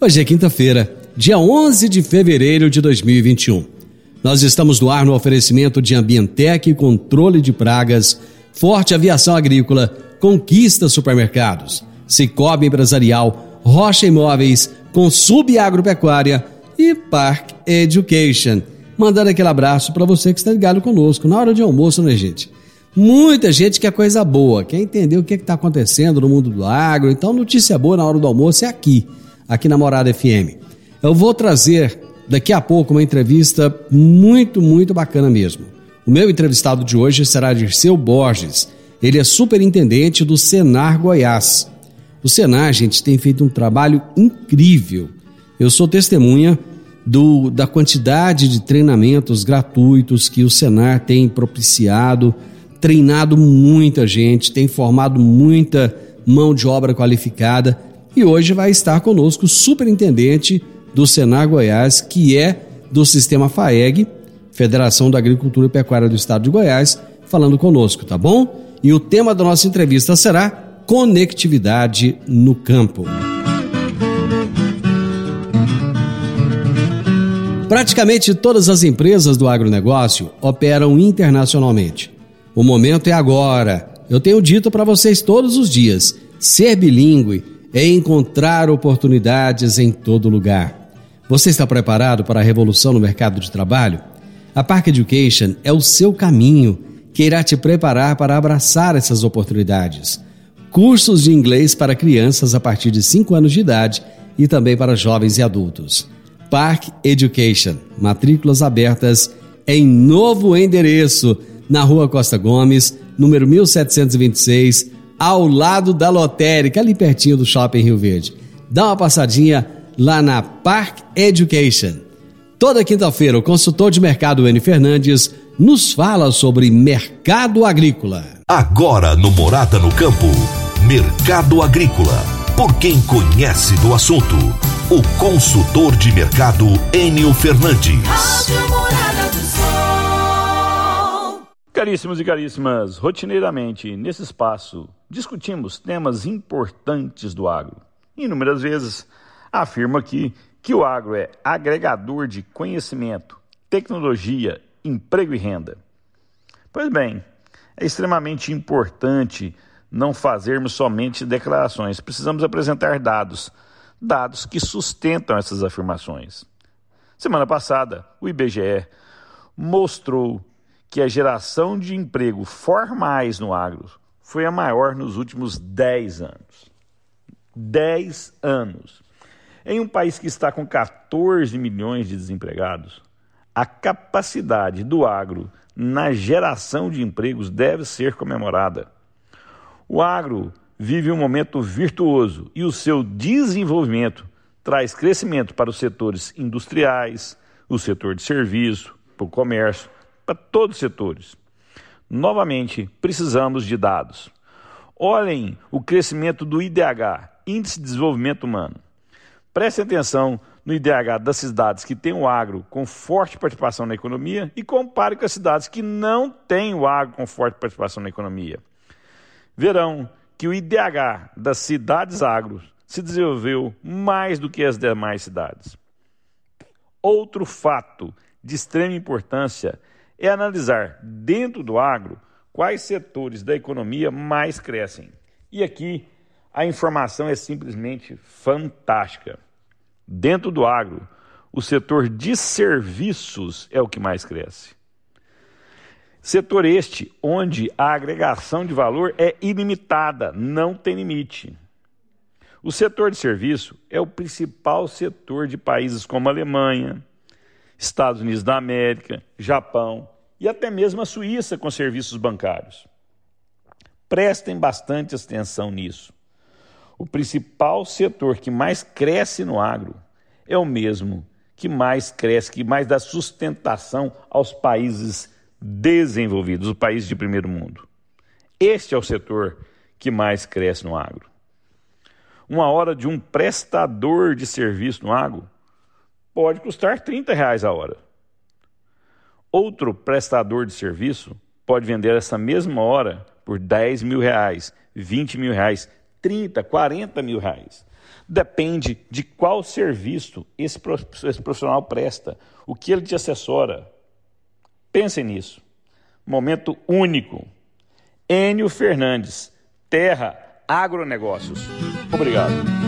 Hoje é quinta-feira, dia 11 de fevereiro de 2021. Nós estamos no ar no oferecimento de Ambientec, controle de pragas, Forte Aviação Agrícola, Conquista Supermercados, Cicobi Empresarial, Rocha Imóveis, Consub Agropecuária e Park Education. Mandando aquele abraço para você que está ligado conosco na hora de almoço, né, gente? Muita gente quer coisa boa, quer entender o que está acontecendo no mundo do agro. Então, notícia boa na hora do almoço é aqui, aqui na Morada FM. Eu vou trazer daqui a pouco uma entrevista muito, muito bacana mesmo. O meu entrevistado de hoje será Dirceu Borges. Ele é superintendente do Senar Goiás. O Senar, gente, tem feito um trabalho incrível. Eu sou testemunha do, da quantidade de treinamentos gratuitos que o Senar tem propiciado, treinado muita gente, tem formado muita mão de obra qualificada e hoje vai estar conosco o superintendente do Senar Goiás, que é do sistema FAEG, Federação da Agricultura e Pecuária do Estado de Goiás, falando conosco, tá bom? E o tema da nossa entrevista será conectividade no campo. Praticamente todas as empresas do agronegócio operam internacionalmente. O momento é agora. Eu tenho dito para vocês todos os dias: ser bilíngue é encontrar oportunidades em todo lugar. Você está preparado para a revolução no mercado de trabalho? A Park Education é o seu caminho que irá te preparar para abraçar essas oportunidades. Cursos de inglês para crianças a partir de 5 anos de idade e também para jovens e adultos. Park Education. Matrículas abertas em novo endereço, na Rua Costa Gomes, número 1726, ao lado da lotérica, ali pertinho do Shopping Rio Verde. Dá uma passadinha lá na Park Education. Toda quinta-feira, o consultor de mercado N. Fernandes nos fala sobre mercado agrícola. Agora no Morada no Campo, Mercado Agrícola. Por quem conhece do assunto o consultor de mercado Enio Fernandes. Caríssimos e caríssimas, rotineiramente nesse espaço discutimos temas importantes do agro. Inúmeras vezes afirmo aqui que o agro é agregador de conhecimento, tecnologia, emprego e renda. Pois bem, é extremamente importante não fazermos somente declarações, precisamos apresentar dados dados que sustentam essas afirmações. Semana passada, o IBGE mostrou que a geração de emprego formais no agro foi a maior nos últimos 10 anos. 10 anos. Em um país que está com 14 milhões de desempregados, a capacidade do agro na geração de empregos deve ser comemorada. O agro vive um momento virtuoso e o seu desenvolvimento traz crescimento para os setores industriais, o setor de serviço, para o comércio, para todos os setores. Novamente, precisamos de dados. Olhem o crescimento do IDH, Índice de Desenvolvimento Humano. Prestem atenção no IDH das cidades que têm o agro com forte participação na economia e compare com as cidades que não têm o agro com forte participação na economia. Verão que o IDH das cidades agros se desenvolveu mais do que as demais cidades. Outro fato de extrema importância é analisar dentro do agro quais setores da economia mais crescem. E aqui a informação é simplesmente fantástica. Dentro do agro, o setor de serviços é o que mais cresce. Setor este onde a agregação de valor é ilimitada, não tem limite. O setor de serviço é o principal setor de países como Alemanha, Estados Unidos da América, Japão e até mesmo a Suíça com serviços bancários. Prestem bastante atenção nisso. O principal setor que mais cresce no agro é o mesmo que mais cresce, que mais dá sustentação aos países desenvolvidos, os países de primeiro mundo. Este é o setor que mais cresce no agro. Uma hora de um prestador de serviço no agro pode custar 30 reais a hora. Outro prestador de serviço pode vender essa mesma hora por 10 mil reais, 20 mil reais, 30, 40 mil reais. Depende de qual serviço esse profissional presta, o que ele te assessora. Pensem nisso. Momento único. Enio Fernandes, Terra Agronegócios. Obrigado.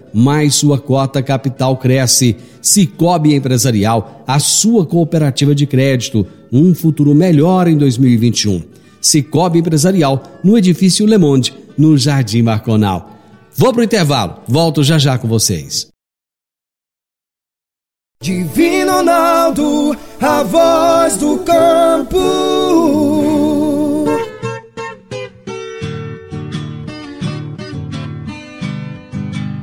mais sua cota capital cresce. Cicobi Empresarial, a sua cooperativa de crédito, um futuro melhor em 2021. Cicobi Empresarial, no edifício Le Monde, no Jardim Marconal. Vou pro intervalo, volto já já com vocês. Divino Ronaldo, a voz do campo.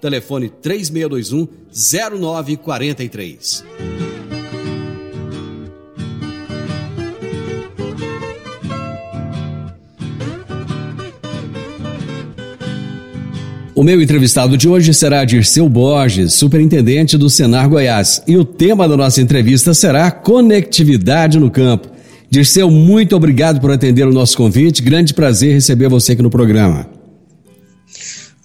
Telefone 3621 0943. O meu entrevistado de hoje será Dirceu Borges, superintendente do Senar Goiás. E o tema da nossa entrevista será conectividade no campo. Dirceu, muito obrigado por atender o nosso convite. Grande prazer receber você aqui no programa.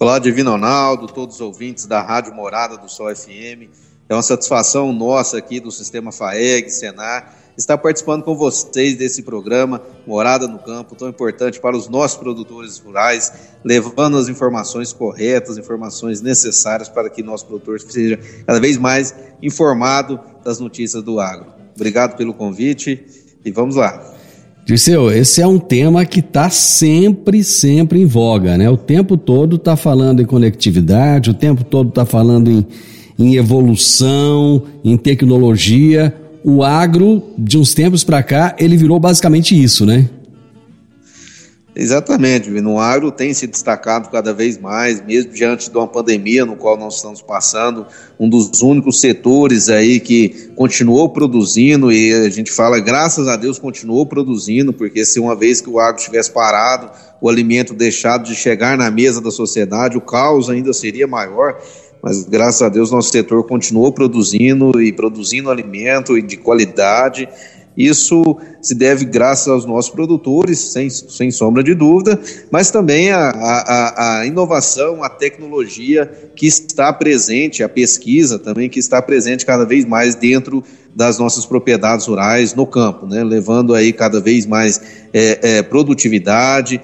Olá, Divino Ronaldo, todos os ouvintes da Rádio Morada do Sol FM. É uma satisfação nossa aqui do Sistema FAEG, Senar, estar participando com vocês desse programa Morada no Campo, tão importante para os nossos produtores rurais, levando as informações corretas, informações necessárias para que nosso produtor seja cada vez mais informado das notícias do agro. Obrigado pelo convite e vamos lá. Dirceu, esse é um tema que está sempre, sempre em voga, né? O tempo todo está falando em conectividade, o tempo todo está falando em, em evolução, em tecnologia. O agro, de uns tempos para cá, ele virou basicamente isso, né? Exatamente, no agro tem se destacado cada vez mais, mesmo diante de uma pandemia no qual nós estamos passando, um dos únicos setores aí que continuou produzindo e a gente fala, graças a Deus continuou produzindo, porque se uma vez que o agro estivesse parado, o alimento deixado de chegar na mesa da sociedade, o caos ainda seria maior, mas graças a Deus nosso setor continuou produzindo e produzindo alimento e de qualidade, isso se deve graças aos nossos produtores, sem, sem sombra de dúvida, mas também a, a, a, inovação, a tecnologia que está presente, a pesquisa também que está presente cada vez mais dentro das nossas propriedades rurais no campo, né? levando aí cada vez mais é, é, produtividade,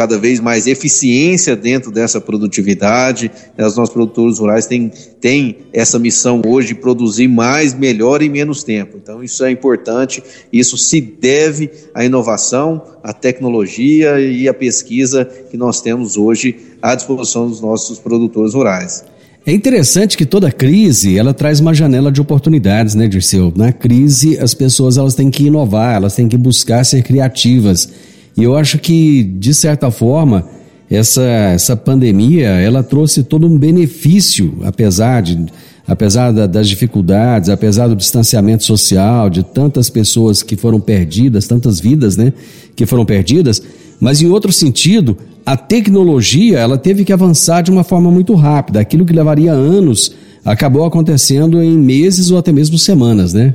cada vez mais eficiência dentro dessa produtividade. Os nossos produtores rurais têm, têm essa missão hoje de produzir mais, melhor e menos tempo. Então, isso é importante, isso se deve à inovação, à tecnologia e à pesquisa que nós temos hoje à disposição dos nossos produtores rurais. É interessante que toda crise ela traz uma janela de oportunidades, né, Dirceu? Na crise as pessoas elas têm que inovar, elas têm que buscar ser criativas. E eu acho que de certa forma essa essa pandemia ela trouxe todo um benefício, apesar de apesar da, das dificuldades, apesar do distanciamento social, de tantas pessoas que foram perdidas, tantas vidas, né, que foram perdidas. Mas em outro sentido, a tecnologia ela teve que avançar de uma forma muito rápida. Aquilo que levaria anos acabou acontecendo em meses ou até mesmo semanas, né?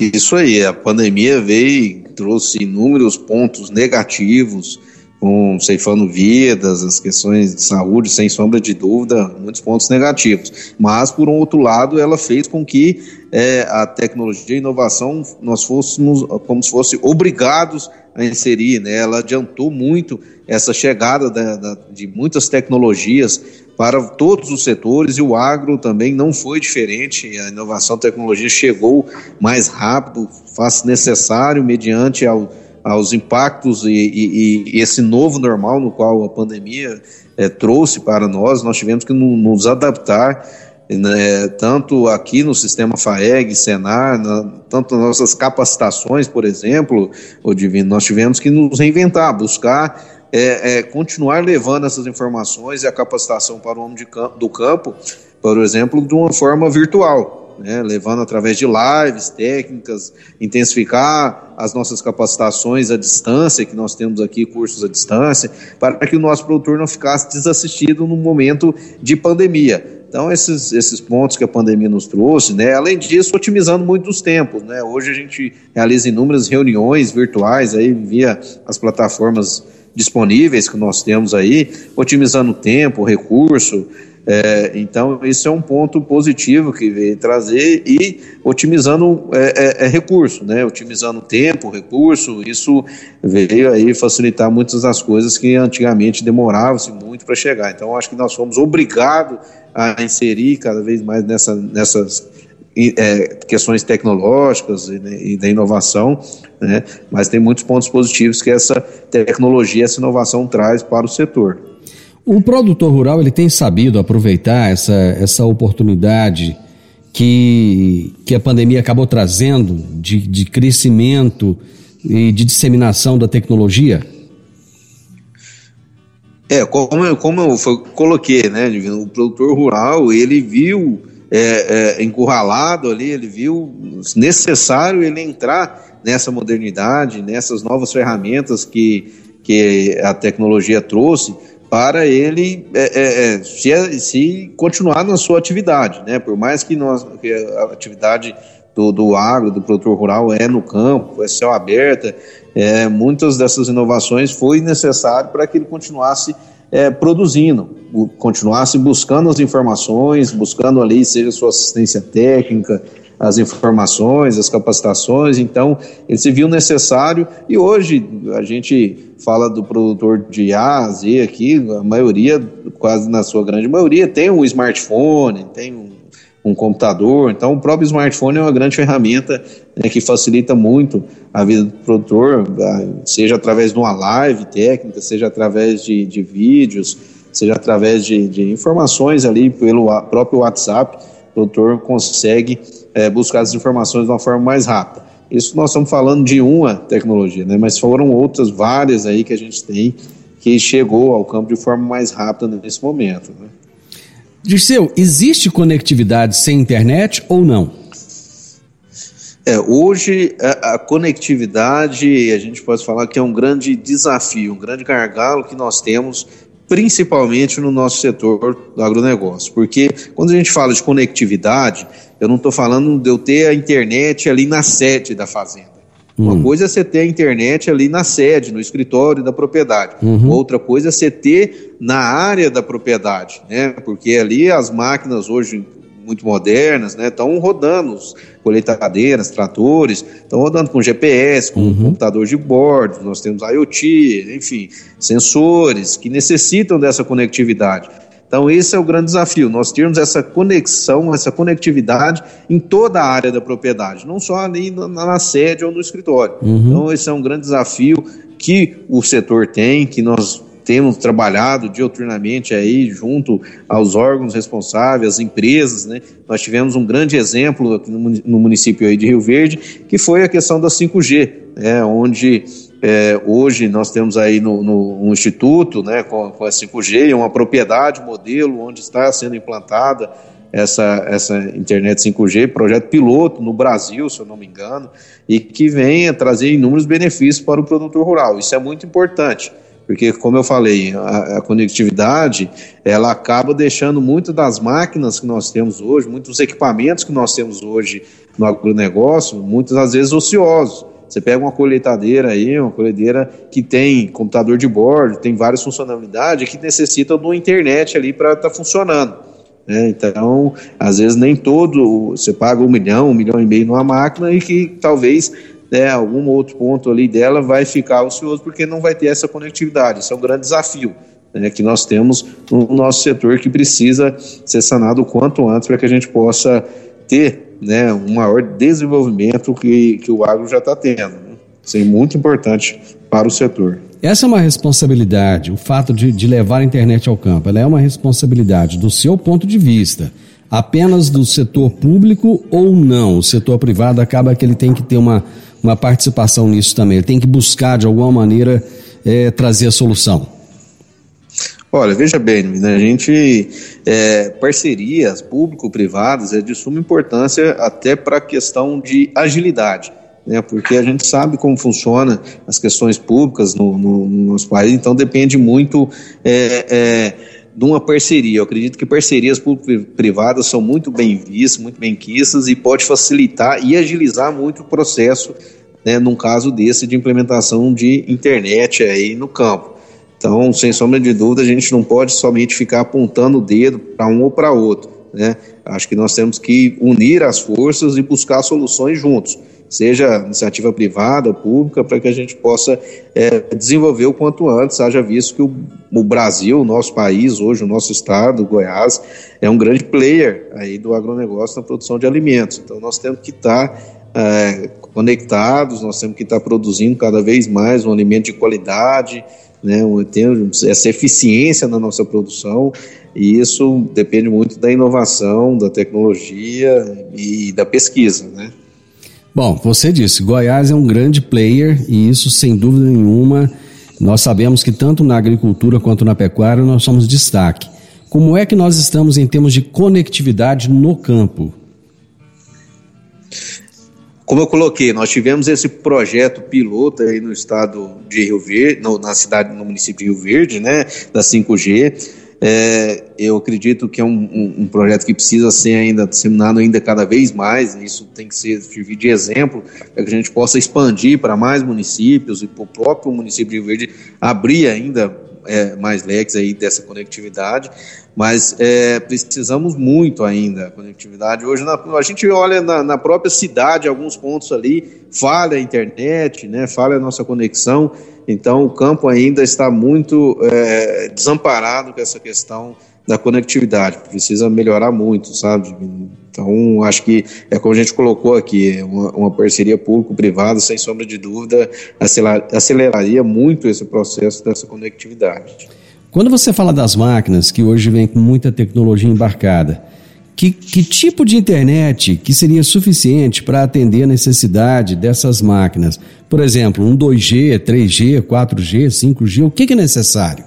Isso aí, a pandemia veio, trouxe inúmeros pontos negativos, com ceifando vidas, as questões de saúde, sem sombra de dúvida, muitos pontos negativos. Mas, por um outro lado, ela fez com que é, a tecnologia e a inovação nós fôssemos como se fosse obrigados a inserir, né? Ela adiantou muito essa chegada da, da, de muitas tecnologias para todos os setores e o agro também não foi diferente. A inovação e tecnologia chegou mais rápido, faz necessário mediante ao aos impactos e, e, e, esse novo normal no qual a pandemia é, trouxe para nós, nós tivemos que nos adaptar, né, tanto aqui no sistema FAEG, Senar, na, tanto nossas capacitações, por exemplo, o Divino, nós tivemos que nos reinventar, buscar é, é, continuar levando essas informações e a capacitação para o homem campo, do campo, por exemplo, de uma forma virtual né, levando através de lives, técnicas, intensificar as nossas capacitações à distância, que nós temos aqui cursos à distância, para que o nosso produtor não ficasse desassistido no momento de pandemia. Então, esses, esses pontos que a pandemia nos trouxe, né, além disso, otimizando muito os tempos. Né, hoje a gente realiza inúmeras reuniões virtuais aí via as plataformas disponíveis que nós temos aí, otimizando o tempo, o recurso, é, então, isso é um ponto positivo que veio trazer e otimizando é, é, é, recurso, né? otimizando tempo, recurso, isso veio aí facilitar muitas das coisas que antigamente demoravam-se muito para chegar. Então, acho que nós fomos obrigados a inserir cada vez mais nessa, nessas é, questões tecnológicas e, né, e, da inovação, né? mas tem muitos pontos positivos que essa tecnologia, essa inovação traz para o setor. O produtor rural ele tem sabido aproveitar essa, essa oportunidade que, que a pandemia acabou trazendo de, de crescimento e de disseminação da tecnologia? É, como eu, como eu coloquei, né, o produtor rural, ele viu é, é, encurralado ali, ele viu necessário ele entrar nessa modernidade, nessas novas ferramentas que, que a tecnologia trouxe, para ele é, é, é, se, se, continuar na sua atividade, né? Por mais que, nós, que a atividade do, do agro, do produtor rural é no campo, é céu aberto, é, muitas dessas inovações foi necessário para que ele continuasse é, produzindo, continuasse buscando as informações, buscando ali, seja sua assistência técnica, as informações, as capacitações, então ele se viu necessário. E hoje a gente fala do produtor de A a Z aqui, a maioria, quase na sua grande maioria, tem um smartphone, tem um, um computador, então o próprio smartphone é uma grande ferramenta né, que facilita muito a vida do produtor, seja através de uma live técnica, seja através de, de vídeos, seja através de, de informações ali pelo próprio WhatsApp, o produtor consegue é, buscar as informações de uma forma mais rápida. Isso nós estamos falando de uma tecnologia, né? mas foram outras várias aí que a gente tem que chegou ao campo de forma mais rápida nesse momento. Né? Dirceu, existe conectividade sem internet ou não? É, hoje a, a, conectividade, a gente pode falar que é um grande desafio, um grande gargalo que nós temos, principalmente no nosso setor do agronegócio. Porque quando a gente fala de conectividade, eu não estou falando de eu ter a internet ali na sede da fazenda. Uma hum. coisa é você ter a internet ali na sede, no escritório da propriedade. Uhum. Outra coisa é você ter na área da propriedade, né? Porque ali as máquinas hoje, muito modernas, né? Estão rodando colheitadeiras, tratores, estão rodando com GPS, com uhum. computador de bordo, nós temos IoT, enfim, sensores que necessitam dessa conectividade. Então, esse é o grande desafio, nós termos essa conexão, essa conectividade em toda a área da propriedade, não só ali na, na sede ou no escritório. Uhum. Então, esse é um grande desafio que o setor tem, que nós temos trabalhado dioturnamente aí junto aos órgãos responsáveis, às empresas, né? Nós tivemos um grande exemplo aqui no município aí de Rio Verde, que foi a questão da 5G, né? Onde é, hoje nós temos aí no, no um instituto, né, com, com a 5G, uma propriedade modelo onde está sendo implantada essa, essa internet 5G, projeto piloto no Brasil, se eu não me engano, e que venha trazer inúmeros benefícios para o produtor rural. Isso é muito importante porque como eu falei, a, a, conectividade ela acaba deixando muito das máquinas que nós temos hoje, muitos equipamentos que nós temos hoje no agronegócio, muitas vezes ociosos. Você pega uma colheitadeira aí, uma colheitadeira que tem computador de bordo, tem várias funcionalidades que necessitam de uma internet ali para estar tá funcionando. Né? Então, às vezes nem todo, você paga um milhão, um milhão e meio numa máquina e que talvez né, algum outro ponto ali dela vai ficar ocioso porque não vai ter essa conectividade. Isso é um grande desafio né, que nós temos no nosso setor que precisa ser sanado o quanto antes para que a gente possa ter né, um maior desenvolvimento que, que o agro já está tendo. Né? Isso é muito importante para o setor. Essa é uma responsabilidade, o fato de, de levar a internet ao campo, ela é uma responsabilidade do seu ponto de vista apenas do setor público ou não? O setor privado acaba que ele tem que ter uma, uma participação nisso também, ele tem que buscar de alguma maneira é, trazer a solução. Olha, veja bem, né, a gente, é, parcerias público-privadas é de suma importância até para a questão de agilidade, né, porque a gente sabe como funciona as questões públicas no, no, no nosso país, então depende muito é, é de uma parceria. Eu acredito que parcerias público-privadas são muito bem vistas, muito bem quistas e pode facilitar e agilizar muito o processo, né, num caso desse de implementação de internet aí no campo. Então, sem sombra de dúvida, a gente não pode somente ficar apontando o dedo para um ou para outro. Né? Acho que nós temos que unir as forças e buscar soluções juntos seja iniciativa privada, pública, para que a gente possa é, desenvolver o quanto antes, haja visto que o, o, Brasil, o nosso país, hoje o nosso estado, Goiás, é um grande player aí do agronegócio na produção de alimentos. Então nós temos que estar tá, é, conectados, nós temos que estar tá produzindo cada vez mais um alimento de qualidade, né, essa eficiência na nossa produção, e isso depende muito da inovação, da tecnologia e da pesquisa, né? Bom, você disse, Goiás é um grande player e isso sem dúvida nenhuma, nós sabemos que tanto na agricultura quanto na pecuária nós somos destaque. Como é que nós estamos em termos de conectividade no campo? Como eu coloquei, nós tivemos esse projeto piloto aí no estado de Rio Verde, no, na cidade, no município de Rio Verde, né, da 5G. É, eu acredito que é um, um, um, projeto que precisa ser ainda disseminado ainda cada vez mais, isso tem que ser, servir de exemplo para que a gente possa expandir para mais municípios e para o próprio município de Rio Verde abrir ainda é, mais leques aí dessa conectividade, mas é, precisamos muito ainda conectividade. Hoje na, a gente olha na, na, própria cidade, alguns pontos ali, falha a internet, né, falha a nossa conexão, então, o campo ainda está muito é, desamparado com essa questão da conectividade, precisa melhorar muito, sabe? Então, acho que é como a gente colocou aqui, uma, uma parceria público-privada, sem sombra de dúvida, aceleraria muito esse processo dessa conectividade. Quando você fala das máquinas, que hoje vem com muita tecnologia embarcada, que, que tipo de internet que seria suficiente para atender a necessidade dessas máquinas? Por exemplo, um 2G, 3G, 4G, 5G, o que, que é necessário?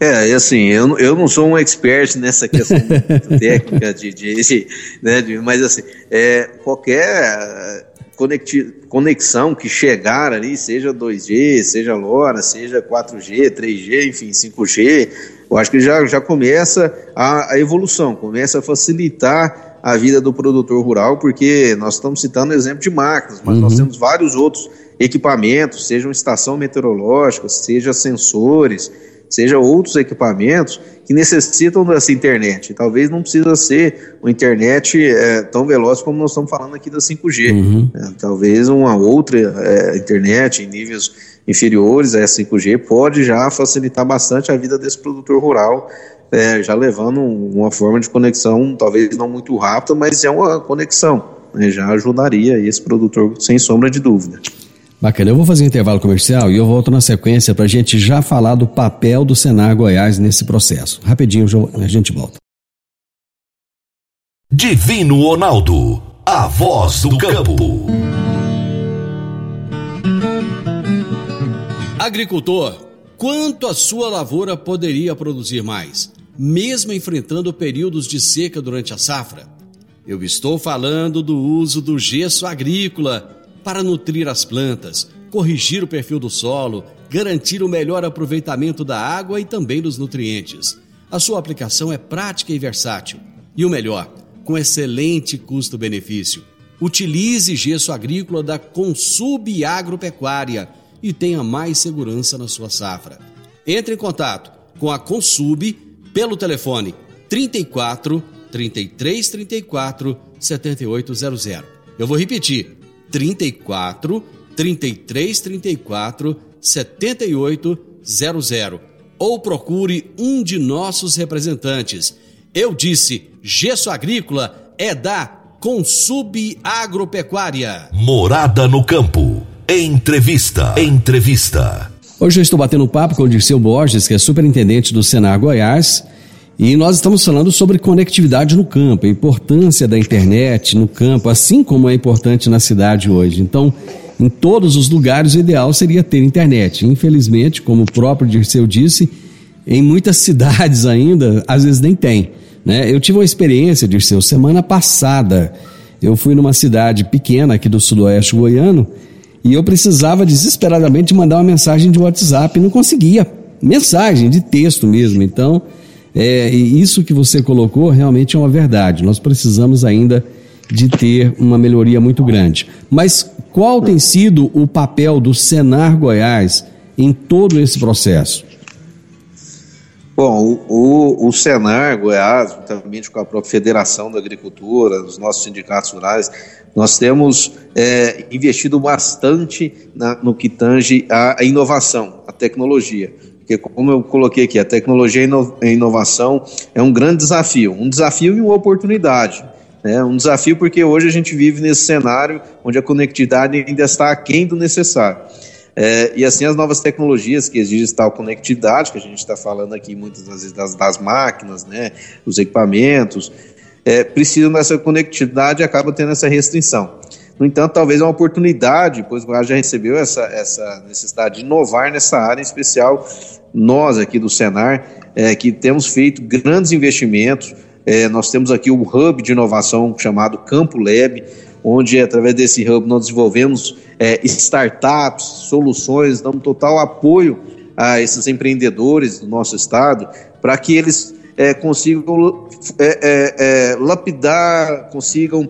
É, assim, eu, eu não sou um expert nessa questão técnica de, de, de, né, de, mas assim, é, qualquer conexão que chegar ali, seja 2G, seja LoRa, seja 4G, 3G, enfim, 5G, eu acho que já, já começa a, a evolução, começa a facilitar a vida do produtor rural, porque nós estamos citando exemplo de máquinas, mas uhum. nós temos vários outros equipamentos, sejam estação meteorológica, seja sensores, seja outros equipamentos que necessitam dessa internet. Talvez não precisa ser uma internet é, tão veloz como nós estamos falando aqui da 5G. Uhum. É, talvez uma outra é, internet em níveis inferiores a 5G pode já facilitar bastante a vida desse produtor rural, é, já levando uma forma de conexão, talvez não muito rápida, mas é uma conexão. Né, já ajudaria esse produtor sem sombra de dúvida. Bacana, eu vou fazer um intervalo comercial e eu volto na sequência para a gente já falar do papel do Senar Goiás nesse processo. Rapidinho a gente volta. Divino Ronaldo, a voz do campo. Agricultor, quanto a sua lavoura poderia produzir mais, mesmo enfrentando períodos de seca durante a safra? Eu estou falando do uso do gesso agrícola para nutrir as plantas, corrigir o perfil do solo, garantir o melhor aproveitamento da água e também dos nutrientes. A sua aplicação é prática e versátil. E o melhor, com excelente custo-benefício. Utilize gesso agrícola da Consub Agropecuária e tenha mais segurança na sua safra. Entre em contato com a Consub pelo telefone 34 33 34 7800. Eu vou repetir 34 33 34 78 00 ou procure um de nossos representantes. Eu disse, gesso agrícola é da Consub Agropecuária. Morada no campo. Entrevista. Entrevista. Hoje eu estou batendo papo com o Dirceu Borges, que é superintendente do Senar Goiás e nós estamos falando sobre conectividade no campo, a importância da internet no campo, assim como é importante na cidade hoje. Então, em todos os lugares, o ideal seria ter internet. Infelizmente, como o próprio Dirceu disse, em muitas cidades ainda, às vezes nem tem. Né? Eu tive uma experiência, Dirceu, semana passada. Eu fui numa cidade pequena aqui do sudoeste goiano e eu precisava desesperadamente mandar uma mensagem de WhatsApp não conseguia. Mensagem de texto mesmo. Então, é, e isso que você colocou realmente é uma verdade. Nós precisamos ainda de ter uma melhoria muito grande. Mas qual tem sido o papel do Senar Goiás em todo esse processo? Bom, o, o, Senar Goiás, juntamente com a própria Federação da Agricultura, os nossos sindicatos rurais, nós temos é, investido bastante na, no que tange a inovação, a tecnologia porque como eu coloquei aqui, a tecnologia e a inovação é um grande desafio, um desafio e uma oportunidade. Né? Um desafio porque hoje a gente vive nesse cenário onde a conectividade ainda está aquém do necessário. É, e assim as novas tecnologias que exigem tal conectividade, que a gente está falando aqui muitas vezes das, das máquinas, né, os equipamentos, é, precisam dessa conectividade e acaba tendo essa restrição. No entanto, talvez é uma oportunidade, pois o já recebeu essa, essa necessidade de inovar nessa área, em especial nós aqui do Senar, é, que temos feito grandes investimentos. É, nós temos aqui o hub de inovação chamado Campo Lab, onde através desse hub nós desenvolvemos é, startups, soluções, damos total apoio a esses empreendedores do nosso estado para que eles é, consigam é, é, é, lapidar, consigam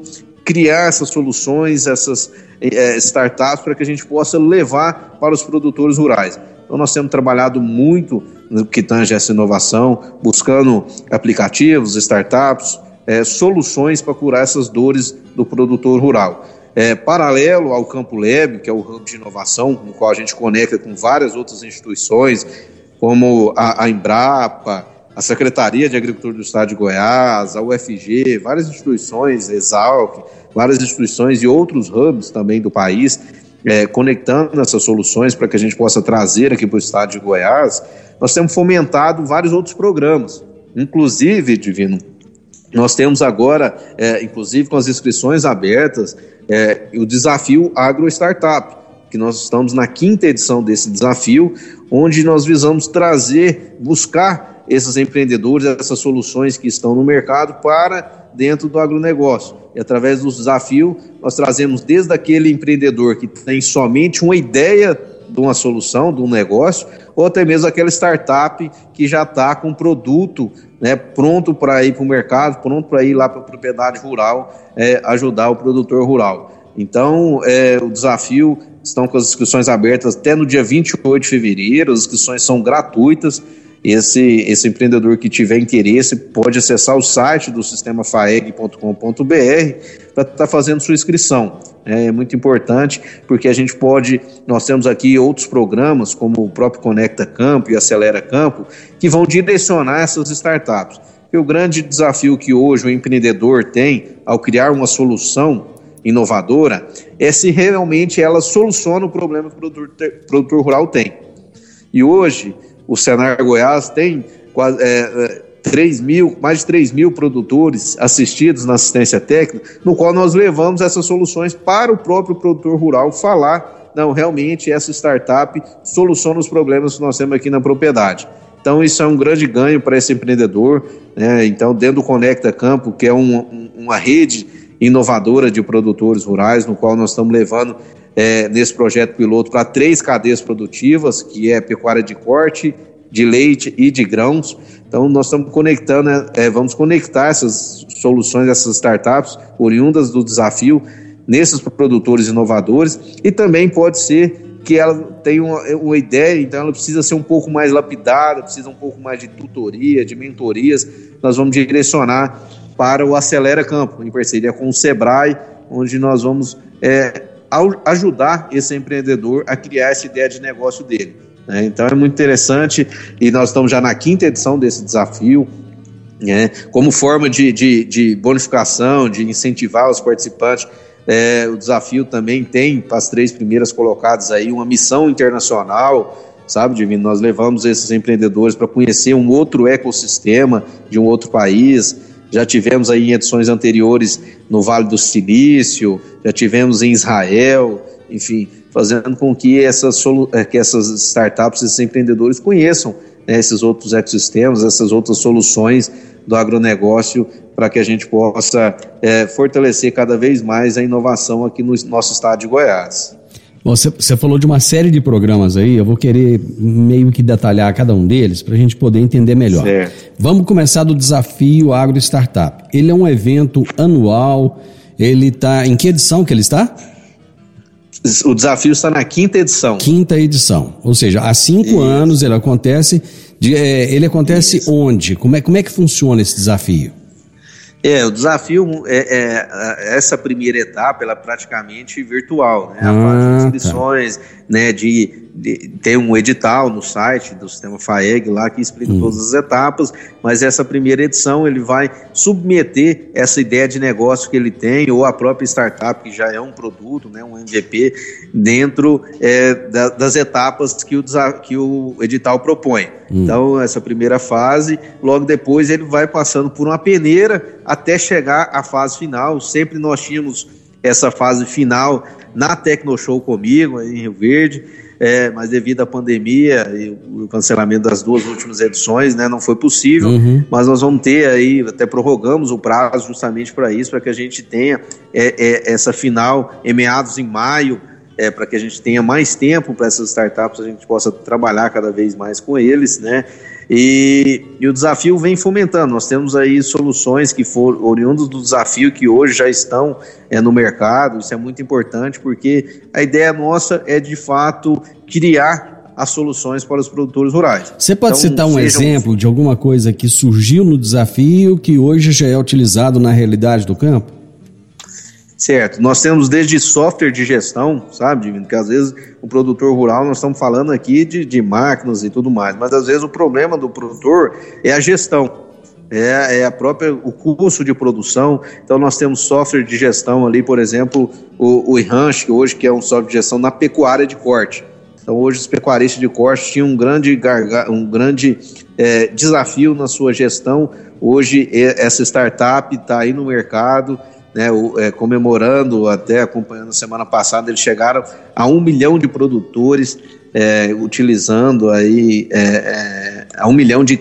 criar essas soluções, essas é, startups, para que a gente possa levar para os produtores rurais. Então, nós temos trabalhado muito no que tange essa inovação, buscando aplicativos, startups, é, soluções para curar essas dores do produtor rural. É, paralelo ao Campo Lab, que é o hub de inovação, no qual a gente conecta com várias outras instituições, como a, a Embrapa, a Secretaria de Agricultura do Estado de Goiás, a UFG, várias instituições, Exalc, várias instituições e outros hubs também do país, é, conectando essas soluções para que a gente possa trazer aqui para o Estado de Goiás, nós temos fomentado vários outros programas, inclusive, Divino, nós temos agora, é, inclusive com as inscrições abertas, é, o desafio Agro Startup, que nós estamos na quinta edição desse desafio, onde nós visamos trazer, buscar esses empreendedores, essas soluções que estão no mercado para dentro do agronegócio. E através do desafio, nós trazemos desde aquele empreendedor que tem somente uma ideia de uma solução, de um negócio, ou até mesmo aquela startup que já está com um produto né, pronto para ir para o mercado, pronto para ir lá para a propriedade rural, é, ajudar o produtor rural. Então, é, o desafio estão com as inscrições abertas até no dia 28 de fevereiro, as inscrições são gratuitas esse, esse empreendedor que tiver interesse pode acessar o site do sistema faeg.com.br para estar tá fazendo sua inscrição. É, muito importante porque a gente pode, nós temos aqui outros programas, como o próprio Conecta Campo e Acelera Campo, que vão direcionar essas startups. E o grande desafio que hoje o empreendedor tem ao criar uma solução inovadora é se realmente ela soluciona o problema que o produtor, produtor rural tem. E hoje, o Senar Goiás tem quase, é, 3 é, mil, mais de 3 mil produtores assistidos na assistência técnica, no qual nós levamos essas soluções para o próprio produtor rural falar, não, realmente essa startup soluciona os problemas que nós temos aqui na propriedade. Então, isso é um grande ganho para esse empreendedor. Né? Então, dentro do Conecta Campo, que é um, uma rede inovadora de produtores rurais, no qual nós estamos levando é, nesse projeto piloto para três cadeias produtivas, que é pecuária de corte, de leite e de grãos. Então, nós estamos conectando, é, vamos conectar essas soluções, essas startups oriundas do desafio nesses produtores inovadores e também pode ser que ela tenha uma, uma, ideia, então ela precisa ser um pouco mais lapidada, precisa um pouco mais de tutoria, de mentorias. Nós vamos direcionar para o Acelera Campo, em parceria com o Sebrae, onde nós vamos é, ajudar esse empreendedor a criar essa ideia de negócio dele. Né? Então é muito interessante e nós estamos já na quinta edição desse desafio. Né? Como forma de, de, de bonificação, de incentivar os participantes, é, o desafio também tem para as três primeiras colocadas aí uma missão internacional, sabe, Divino? Nós levamos esses empreendedores para conhecer um outro ecossistema de um outro país, já tivemos aí em edições anteriores no Vale do Silício, já tivemos em Israel, enfim, fazendo com que essas, eh, que essas startups, esses empreendedores conheçam né, esses outros ecossistemas, essas outras soluções do agronegócio para que a gente possa é, fortalecer cada vez mais a inovação aqui no nosso estado de Goiás. Você, você falou de uma série de programas aí, eu vou querer meio que detalhar cada um deles para a gente poder entender melhor. Certo. Vamos começar do Desafio Agro Startup. Ele é um evento anual, ele está. Em que edição que ele está? O desafio está na quinta edição. Quinta edição. Ou seja, há cinco Isso. anos ele acontece. De, é, ele acontece Isso. onde? Como é, como é que funciona esse desafio? É, o desafio é, é, essa primeira etapa ela é praticamente virtual, né? A ah, fase de tá. inscrições, tá. né? De, de, tem um edital no site do sistema FAEG lá que explica hum. todas as etapas, mas essa primeira edição ele vai submeter essa ideia de negócio que ele tem ou a própria startup que já é um produto, né? Um MVP dentro é, da, das etapas que o, que o edital propõe. Hum. Então essa primeira fase, logo depois ele vai passando por uma peneira até chegar à fase final. Sempre nós tínhamos essa fase final na Tecnoshow comigo, em Rio Verde, é, mas devido à pandemia e o cancelamento das duas últimas edições, né, não foi possível, uhum. mas nós vamos ter aí, até prorrogamos o prazo justamente para isso, para que a gente tenha é, é, essa final em meados em maio, é, para que a gente tenha mais tempo para essas startups, a gente possa trabalhar cada vez mais com eles, né? E, e, o desafio vem fomentando. Nós temos aí soluções que foram oriundos do desafio que hoje já estão é, no mercado. Isso é muito importante porque a ideia nossa é de fato criar as soluções para os produtores rurais. Você pode então, citar um exemplo de alguma coisa que surgiu no desafio que hoje já é utilizado na realidade do campo? Certo. Nós temos desde software de gestão, sabe, Divino? Que às vezes o produtor rural, nós estamos falando aqui de, de máquinas e tudo mais, mas às vezes o problema do produtor é a gestão. É, é, a própria o custo de produção. Então nós temos software de gestão ali, por exemplo, o, o Ranch, que hoje que é um software de gestão na pecuária de corte. Então hoje os pecuaristas de corte tinham um grande, um grande é, desafio na sua gestão. Hoje essa startup está aí no mercado né, o, é, comemorando, até acompanhando semana passada, eles chegaram a um milhão de produtores é, utilizando aí é, é a um milhão de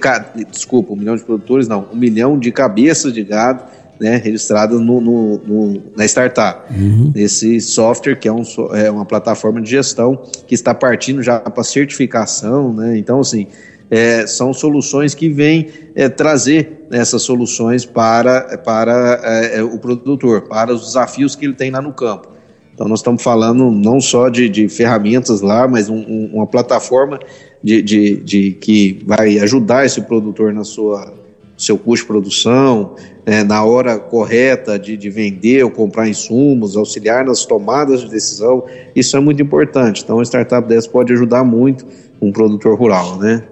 desculpa, um milhão de produtores não, um milhão de cabeças de gado né, registradas no, no, no, na startup. Uhum. Esse software que é, um, é uma plataforma de gestão que está partindo já para certificação, né? Então assim é, são soluções que vêm é, trazer essas soluções para, para é, é, o produtor, para os desafios que ele tem lá no campo. Então nós estamos falando não só de, de ferramentas lá, mas um, um, uma plataforma de, de, de, que vai ajudar esse produtor na sua seu custo de produção, né, na hora correta de, de vender ou comprar insumos, auxiliar nas tomadas de decisão, isso é muito importante. Então, a startup dessa pode ajudar muito um produtor rural, né?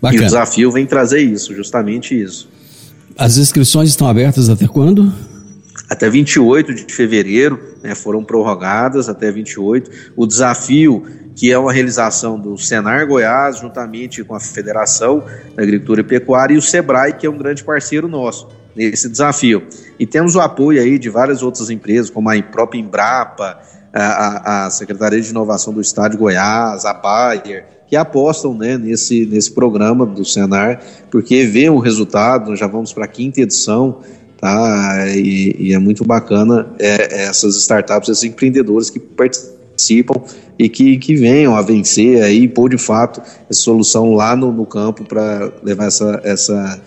Bacana. E o desafio vem trazer isso, justamente isso. As inscrições estão abertas até quando? Até 28 de fevereiro, né, foram prorrogadas até 28. O desafio, que é uma realização do Senar Goiás, juntamente com a Federação da Agricultura e Pecuária, e o SEBRAE, que é um grande parceiro nosso nesse desafio. E temos o apoio aí de várias outras empresas, como a própria Embrapa, a, a Secretaria de Inovação do Estado de Goiás, a Bayer, que apostam né, nesse, nesse programa do Senar, porque vê o resultado, nós já vamos para a quinta edição, tá? E, e é muito bacana é, essas startups, esses empreendedores que participam e que, que venham a vencer aí pôr de fato essa solução lá no, no campo para levar essa, essa,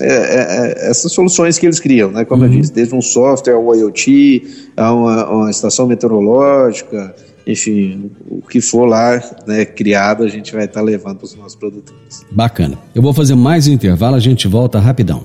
é, é, é, essas soluções que eles criam, né? Como uhum. eu disse, desde um software, um IoT, a uma, uma estação meteorológica, enfim, o que for lá né, criado, a gente vai estar tá levando para os nossos produtores. Bacana. Eu vou fazer mais um intervalo, a gente volta rapidão.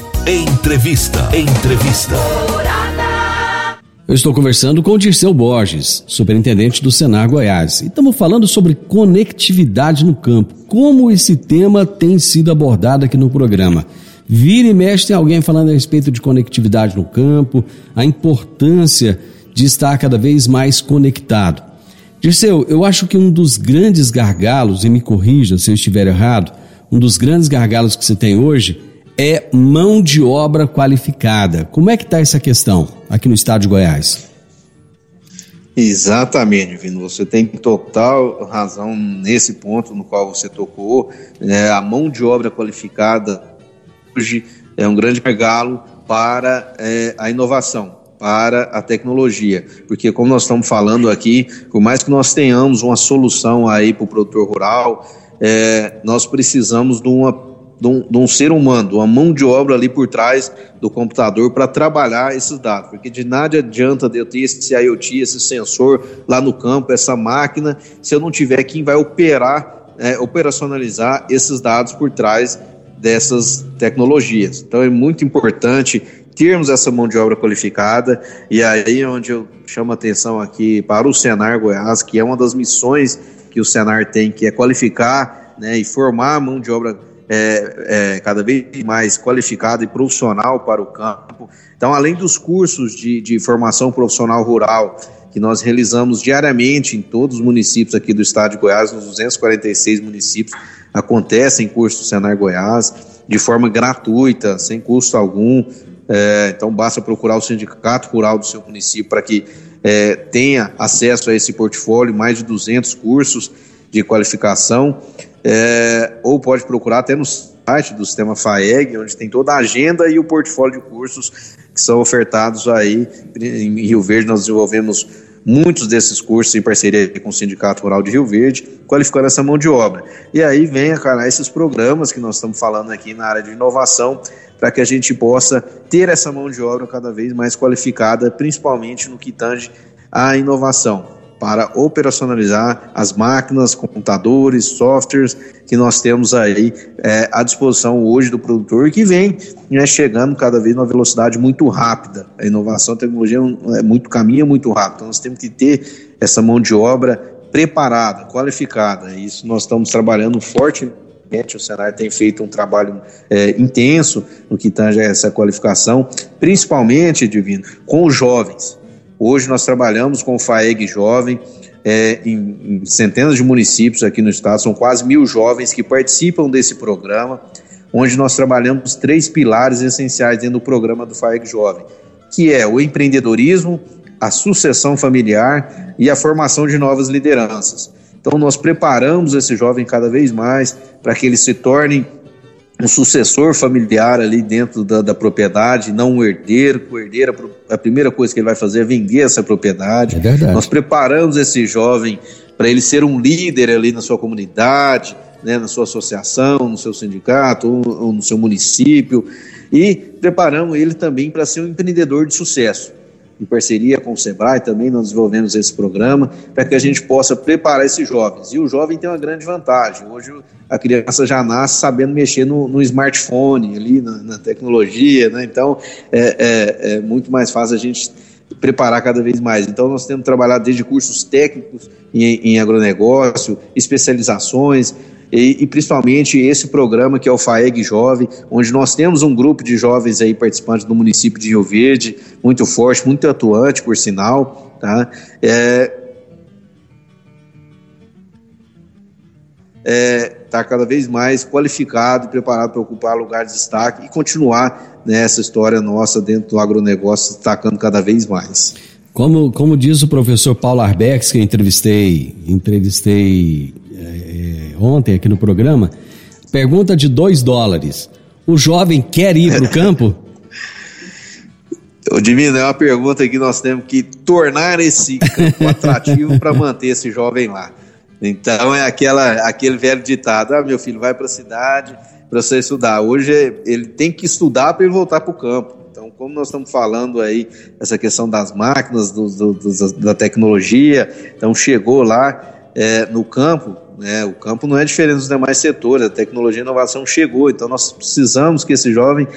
Entrevista. Entrevista. Eu estou conversando com o Dirceu Borges, superintendente do Senar Goiás, e estamos falando sobre conectividade no campo. Como esse tema tem sido abordado aqui no programa. Vira e mexe tem alguém falando a respeito de conectividade no campo, a importância de estar cada vez mais conectado. Dirceu, eu acho que um dos grandes gargalos, e me corrija se eu estiver errado, um dos grandes gargalos que você tem hoje é mão de obra qualificada. Como é que está essa questão aqui no estado de Goiás? Exatamente, Vino. Você tem total razão nesse ponto no qual você tocou. É, a mão de obra qualificada hoje é um grande regalo para é, a inovação, para a tecnologia. Porque, como nós estamos falando aqui, por mais que nós tenhamos uma solução aí para o produtor rural, é, nós precisamos de uma de um, de um, ser humano, uma mão de obra ali por trás do computador para trabalhar esses dados. Porque de nada adianta eu ter esse IoT, esse sensor lá no campo, essa máquina, se eu não tiver quem vai operar, é, operacionalizar esses dados por trás dessas tecnologias. Então é muito importante termos essa mão de obra qualificada e aí é onde eu chamo a atenção aqui para o Senar Goiás, que é uma das missões que o Senar tem, que é qualificar né, e formar a mão de obra é, é, cada vez mais qualificada e profissional para o campo. Então, além dos cursos de, de formação profissional rural que nós realizamos diariamente em todos os municípios aqui do estado de Goiás, nos 246 municípios, acontecem cursos do Senar Goiás de forma gratuita, sem custo algum. É, então, basta procurar o sindicato rural do seu município para que é, tenha acesso a esse portfólio, mais de 200 cursos de qualificação é, ou pode procurar até no site do sistema FAEG, onde tem toda a agenda e o portfólio de cursos que são ofertados aí. Em Rio Verde nós desenvolvemos muitos desses cursos em parceria com o Sindicato Rural de Rio Verde, qualificando essa mão de obra. E aí vem, cara, esses programas que nós estamos falando aqui na área de inovação, para que a gente possa ter essa mão de obra cada vez mais qualificada, principalmente no que tange à inovação para operacionalizar as máquinas, computadores, softwares que nós temos aí é, à disposição hoje do produtor que vem né, chegando cada vez numa velocidade muito rápida. A inovação, a tecnologia é muito caminha muito rápido. Então nós temos que ter essa mão de obra preparada, qualificada. Isso nós estamos trabalhando fortemente. O Senai tem feito um trabalho é, intenso no que tange essa qualificação, principalmente, Divino, com os jovens. Hoje nós trabalhamos com o FAEG Jovem, é, em, em, centenas de municípios aqui no estado, são quase mil jovens que participam desse programa, onde nós trabalhamos três pilares essenciais dentro do programa do FAEG Jovem, que é o empreendedorismo, a sucessão familiar e a formação de novas lideranças. Então, nós preparamos esse jovem cada vez mais para que ele se torne um sucessor familiar ali dentro da, da, propriedade, não um herdeiro. O herdeiro, a primeira coisa que ele vai fazer é vender essa propriedade. É verdade. Nós preparamos esse jovem para ele ser um líder ali na sua comunidade, né, na sua associação, no seu sindicato ou, ou no seu município. E preparamos ele também para ser um empreendedor de sucesso em parceria com o Sebrae também nós desenvolvemos esse programa para que a gente possa preparar esses jovens. E o jovem tem uma grande vantagem. Hoje a criança já nasce sabendo mexer no, no smartphone, ali na, na tecnologia, né? Então é, é, é muito mais fácil a gente preparar cada vez mais. Então, nós temos trabalhado desde cursos técnicos em, em agronegócio, especializações, e, e, principalmente esse programa que é o FAEG Jovem, onde nós temos um grupo de jovens aí participantes do município de Rio Verde, muito forte, muito atuante, por sinal, tá? É, é, tá cada vez mais qualificado e preparado para ocupar lugar de destaque e continuar nessa história nossa dentro do agronegócio, destacando cada vez mais. Como, como diz o professor Paulo Arbex, que entrevistei, entrevistei é, ontem aqui no programa, pergunta de dois dólares. O jovem quer ir para o campo? Ô, é uma pergunta que nós temos que tornar esse campo atrativo para manter esse jovem lá. Então é aquela, aquele velho ditado: ah, meu filho, vai para a cidade para você estudar. Hoje ele tem que estudar para ele voltar para o campo. Então, como nós estamos falando aí, essa questão das máquinas, do, do, do, da tecnologia, então chegou lá é, no campo, né, o campo não é diferente dos demais setores, a tecnologia e inovação chegou, então nós precisamos que esse jovem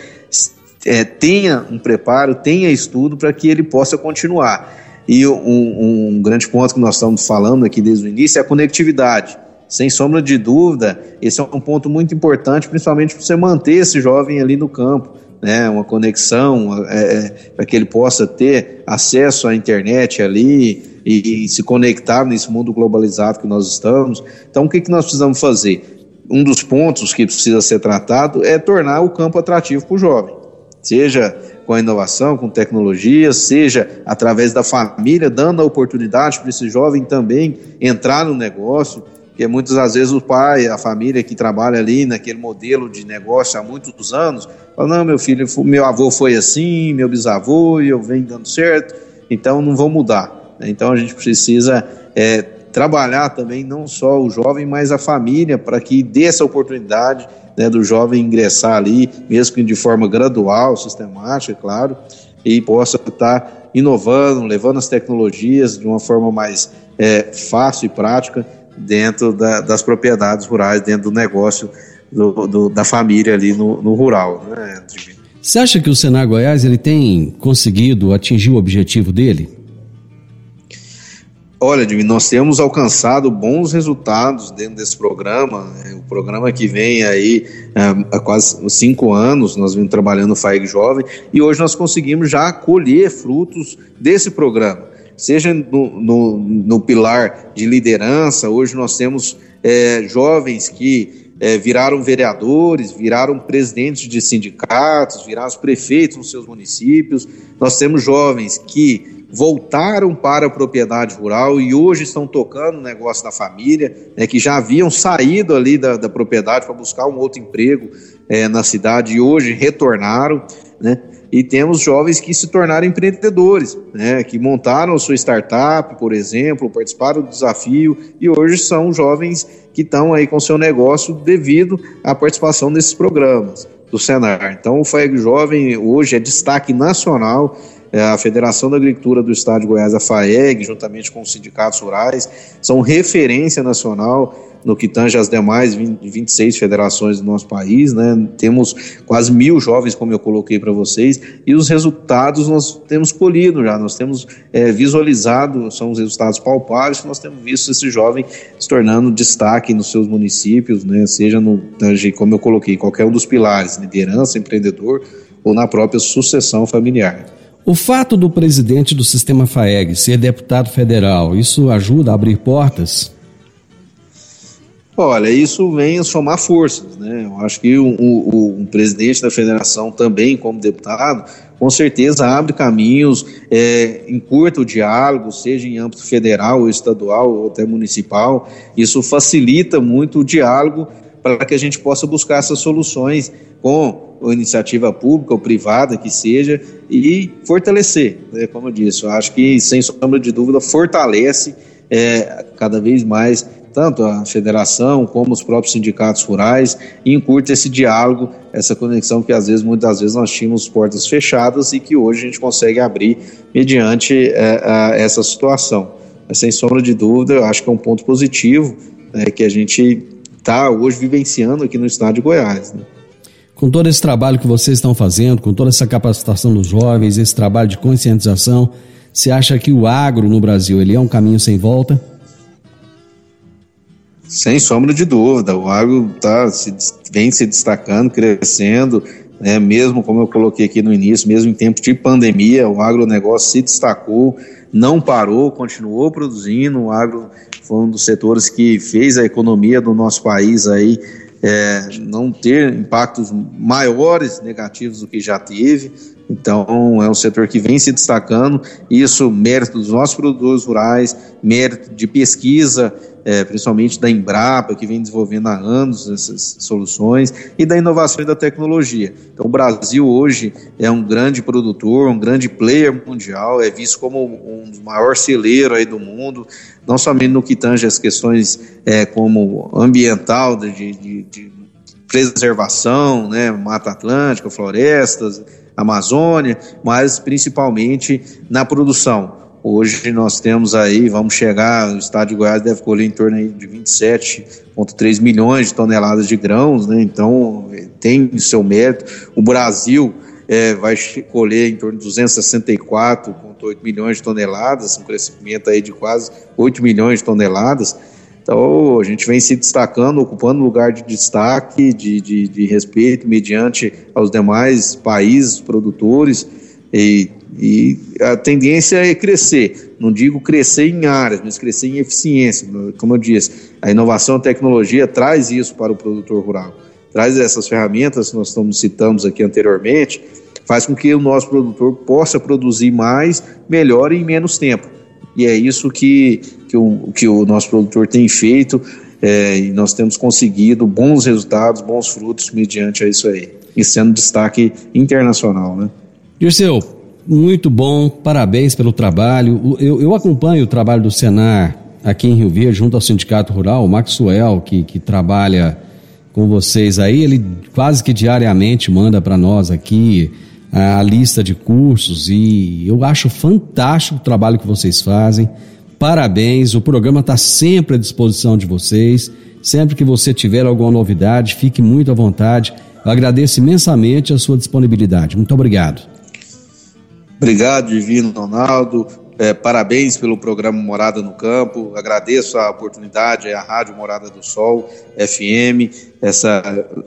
é, tenha um preparo, tenha estudo para que ele possa continuar. E um, um, grande ponto que nós estamos falando aqui desde o início é a conectividade. Sem sombra de dúvida, esse é um ponto muito importante, principalmente para você manter esse jovem ali no campo. Né, uma conexão é, é para que ele possa ter acesso à internet ali, e, se conectar nesse mundo globalizado que nós estamos. Então, o que, que nós precisamos fazer? Um dos pontos que precisa ser tratado é tornar o campo atrativo para o jovem, seja com a inovação, com tecnologia, seja através da família, dando a oportunidade para esse jovem também entrar no negócio, porque muitas das vezes o pai, a família que trabalha ali naquele modelo de negócio há muitos anos, fala, não, meu filho, meu avô foi assim, meu bisavô, e eu venho dando certo, então não vou mudar. Né? Então a gente precisa é, trabalhar também não só o jovem, mas a família, para que dê essa oportunidade né, do jovem ingressar ali, mesmo que de forma gradual, sistemática, claro, e possa estar inovando, levando as tecnologias de uma forma mais é, fácil e prática dentro da, das propriedades rurais, dentro do negócio do, do, da família ali no, no rural. Né, Você acha que o Senar Goiás ele tem conseguido atingir o objetivo dele? Olha, Jimmy, nós temos alcançado bons resultados dentro desse programa. Né? O programa que vem aí é, há quase cinco anos, nós vimos trabalhando no FAEG Jovem, e hoje nós conseguimos já colher frutos desse programa. Seja no, no, no pilar de liderança, hoje nós temos é, jovens que é, viraram vereadores, viraram presidentes de sindicatos, viraram prefeitos nos seus municípios. Nós temos jovens que voltaram para a propriedade rural e hoje estão tocando o negócio da família, né, que já haviam saído ali da, da propriedade para buscar um outro emprego é, na cidade e hoje retornaram, né? E temos jovens que se tornaram empreendedores, né, que montaram a sua startup, por exemplo, participaram do desafio e hoje são jovens que estão aí com seu negócio devido à participação nesses programas do Senar. Então, o FAEG Jovem hoje é destaque nacional a Federação da Agricultura do Estado de Goiás, a FAEG, juntamente com os sindicatos rurais, são referência nacional no que tange as demais 20, 26 federações do nosso país, né? Temos quase mil jovens, como eu coloquei para vocês, e os resultados nós temos colhido já, nós temos é, visualizado, são os resultados palpáveis nós temos visto esse jovem se tornando destaque nos seus municípios, né? Seja no, como eu coloquei, qualquer um dos pilares, liderança, empreendedor ou na própria sucessão familiar. O fato do presidente do sistema FAEG ser deputado federal, isso ajuda a abrir portas? Olha, isso vem a somar forças, né? Eu acho que o, presidente da federação também, como deputado, com certeza abre caminhos, é, encurta o diálogo, seja em âmbito federal ou estadual ou até municipal. Isso facilita muito o diálogo para que a gente possa buscar essas soluções com a iniciativa pública ou privada que seja e fortalecer, né? como eu disse, eu acho que sem sombra de dúvida fortalece é, cada vez mais tanto a federação como os próprios sindicatos rurais, e encurta esse diálogo, essa conexão que às vezes, muitas vezes, nós tínhamos portas fechadas e que hoje a gente consegue abrir mediante é, essa situação. Mas, sem sombra de dúvida, eu acho que é um ponto positivo é, que a gente está hoje vivenciando aqui no estado de Goiás. Né? Com todo esse trabalho que vocês estão fazendo, com toda essa capacitação dos jovens, esse trabalho de conscientização, você acha que o agro no Brasil ele é um caminho sem volta? Sem sombra de dúvida, o agro tá, se, vem se destacando, crescendo, né, mesmo como eu coloquei aqui no início, mesmo em tempos de pandemia, o agronegócio se destacou, não parou, continuou produzindo, o agro foi um dos setores que fez a economia do nosso país aí é, não ter impactos maiores negativos do que já teve, então, é um setor que vem se destacando, isso mérito dos nossos produtores rurais, mérito de pesquisa, é, principalmente da Embrapa, que vem desenvolvendo há anos essas soluções, e da inovação e da tecnologia. Então, o Brasil hoje é um grande produtor, um grande player mundial, é visto como um dos maiores celeiros aí do mundo, não somente no que tange as questões é, como ambiental, de, de, de preservação, né, Mata Atlântica, florestas, Amazônia, mas principalmente na produção. Hoje nós temos aí, vamos chegar, o estado de Goiás deve colher em torno de 27,3 milhões de toneladas de grãos, né? então tem seu mérito. O Brasil é, vai colher em torno de 264,8 milhões de toneladas, um crescimento aí de quase 8 milhões de toneladas. Então, a gente vem se destacando, ocupando lugar de destaque, de, de, de respeito mediante aos demais países produtores, e, e, a tendência é crescer. Não digo crescer em áreas, mas crescer em eficiência. Como eu disse, a inovação a tecnologia traz isso para o produtor rural. Traz essas ferramentas que nós estamos citamos aqui anteriormente, faz com que o nosso produtor possa produzir mais, melhor e em menos tempo. E é isso que, que, o, que o nosso produtor tem feito é, e nós temos conseguido bons resultados, bons frutos mediante a isso aí. E sendo destaque internacional, né? Dirceu, muito bom, parabéns pelo trabalho. Eu, eu acompanho o trabalho do Senar aqui em Rio Verde, junto ao Sindicato Rural, o Maxwell, que, que trabalha com vocês aí, ele quase que diariamente manda para nós aqui a lista de cursos e eu acho fantástico o trabalho que vocês fazem. Parabéns, o programa está sempre à disposição de vocês. Sempre que você tiver alguma novidade, fique muito à vontade. Eu agradeço imensamente a sua disponibilidade. Muito obrigado. Obrigado, Divino Ronaldo. É, parabéns pelo programa Morada no Campo. Agradeço a oportunidade, a Rádio Morada do Sol, FM, essa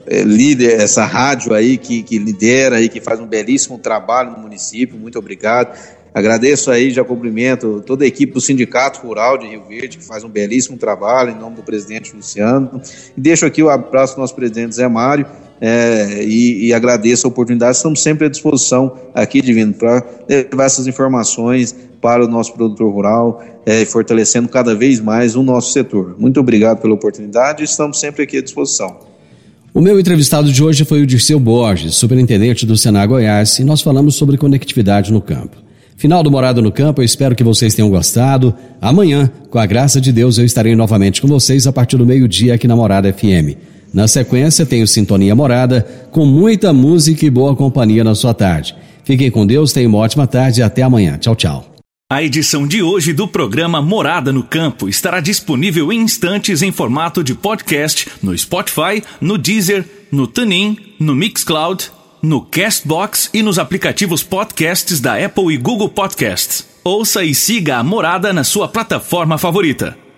é, líder, essa rádio aí que, que lidera aí, que faz um belíssimo trabalho no município. Muito obrigado. Agradeço aí, já cumprimento toda a equipe do Sindicato Rural de Rio Verde, que faz um belíssimo trabalho, em nome do presidente Luciano. E deixo aqui o abraço do nosso presidente Zé Mário é, e, e, agradeço a oportunidade. Estamos sempre à disposição aqui, Divino, para levar essas informações para o nosso produtor rural, é, fortalecendo cada vez mais o nosso setor. Muito obrigado pela oportunidade estamos sempre aqui à disposição. O meu entrevistado de hoje foi o Dirceu Borges, superintendente do Senar Goiás, e nós falamos sobre conectividade no campo. Final do Morada no Campo, eu espero que vocês tenham gostado. Amanhã, com a graça de Deus, eu estarei novamente com vocês a partir do meio-dia aqui na Morada FM. Na sequência, tenho Sintonia Morada, com muita música e boa companhia na sua tarde. Fiquem com Deus, tenham uma ótima tarde e até amanhã. Tchau, tchau. A edição de hoje do programa Morada no Campo estará disponível em instantes em formato de podcast no Spotify, no Deezer, no TuneIn, no Mixcloud, no Castbox e nos aplicativos podcasts da Apple e Google Podcasts. Ouça e siga a Morada na sua plataforma favorita.